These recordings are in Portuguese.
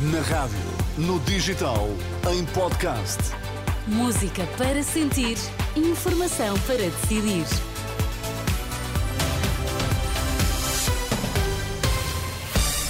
Na rádio, no digital, em podcast. Música para sentir, informação para decidir.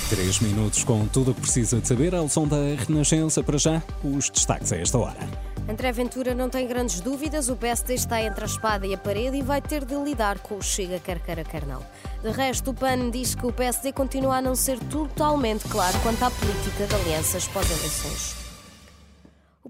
Três minutos com tudo o que precisa de saber. A lição da Renascença para já. Os destaques a esta hora. André Ventura não tem grandes dúvidas, o PSD está entre a espada e a parede e vai ter de lidar com o Chega, quer não. De resto, o PAN diz que o PSD continua a não ser totalmente claro quanto à política de alianças pós-eleições.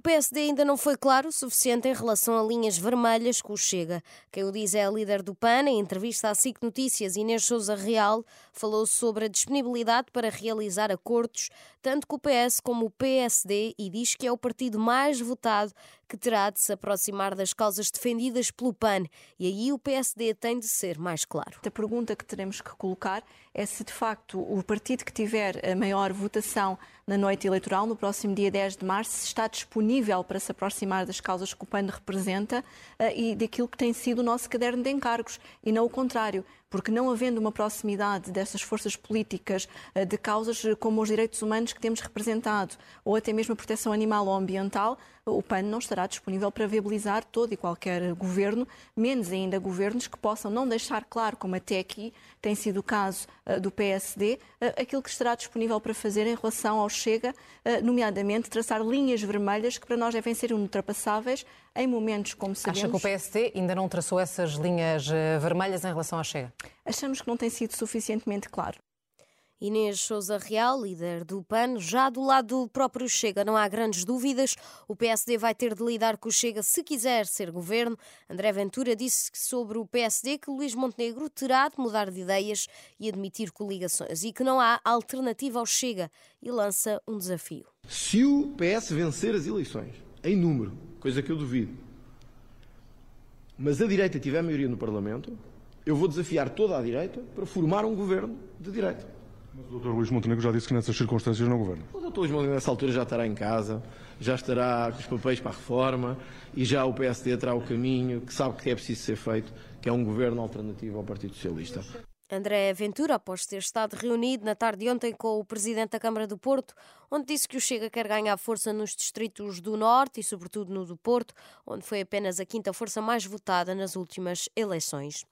O PSD ainda não foi claro o suficiente em relação a linhas vermelhas que o Chega. Quem o diz é a líder do PAN. Em entrevista à SIC Notícias, Inês Souza Real falou sobre a disponibilidade para realizar acordos, tanto com o PS como o PSD, e diz que é o partido mais votado que terá de se aproximar das causas defendidas pelo PAN. E aí o PSD tem de ser mais claro. A pergunta que teremos que colocar é se de facto o partido que tiver a maior votação na noite eleitoral, no próximo dia 10 de março, está disponível para se aproximar das causas que o PAN representa uh, e daquilo que tem sido o nosso caderno de encargos, e não o contrário porque não havendo uma proximidade dessas forças políticas uh, de causas como os direitos humanos que temos representado, ou até mesmo a proteção animal ou ambiental, o PAN não estará disponível para viabilizar todo e qualquer governo, menos ainda governos que possam não deixar claro, como até aqui tem sido o caso uh, do PSD, aquilo que estará disponível para fazer em relação ao Chega, nomeadamente traçar linhas vermelhas que para nós devem ser ultrapassáveis em momentos como sabemos. Acha que o PSD ainda não traçou essas linhas vermelhas em relação ao Chega? Achamos que não tem sido suficientemente claro. Inês Souza Real, líder do PAN, já do lado do próprio Chega, não há grandes dúvidas. O PSD vai ter de lidar com o Chega se quiser ser governo. André Ventura disse sobre o PSD que Luís Montenegro terá de mudar de ideias e admitir coligações e que não há alternativa ao Chega e lança um desafio. Se o PS vencer as eleições em número, coisa que eu duvido, mas a direita tiver maioria no Parlamento, eu vou desafiar toda a direita para formar um governo de direita. Mas o Dr. Luís Montenegro já disse que nessas circunstâncias não governa. O Dr. Luís Montenegro nessa altura já estará em casa, já estará com os papéis para a reforma e já o PSD terá o caminho que sabe que é preciso ser feito, que é um governo alternativo ao Partido Socialista. André Ventura, após ter estado reunido na tarde de ontem com o Presidente da Câmara do Porto, onde disse que o Chega quer ganhar força nos distritos do Norte e, sobretudo, no do Porto, onde foi apenas a quinta força mais votada nas últimas eleições.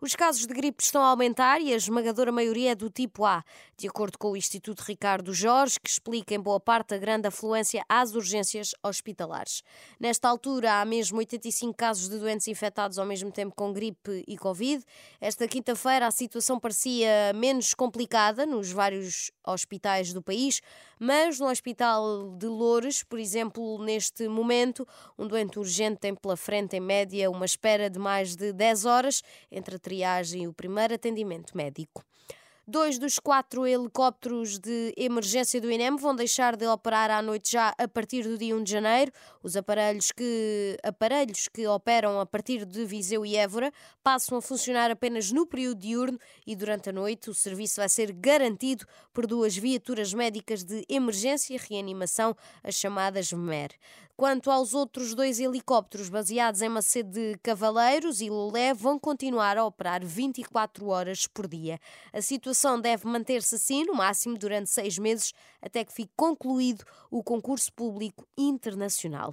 Os casos de gripe estão a aumentar e a esmagadora maioria é do tipo A, de acordo com o Instituto Ricardo Jorge, que explica em boa parte a grande afluência às urgências hospitalares. Nesta altura, há mesmo 85 casos de doentes infectados ao mesmo tempo com gripe e Covid. Esta quinta-feira, a situação parecia menos complicada nos vários hospitais do país, mas no Hospital de Loures, por exemplo, neste momento, um doente urgente tem pela frente, em média, uma espera de mais de 10 horas entre a triagem e o primeiro atendimento médico. Dois dos quatro helicópteros de emergência do INEM vão deixar de operar à noite já a partir do dia 1 de janeiro. Os aparelhos que, aparelhos que operam a partir de Viseu e Évora passam a funcionar apenas no período diurno e durante a noite o serviço vai ser garantido por duas viaturas médicas de emergência e reanimação, as chamadas MER. Quanto aos outros dois helicópteros baseados em Macedo de Cavaleiros e Lolé, vão continuar a operar 24 horas por dia. A situação deve manter-se assim, no máximo durante seis meses, até que fique concluído o concurso público internacional.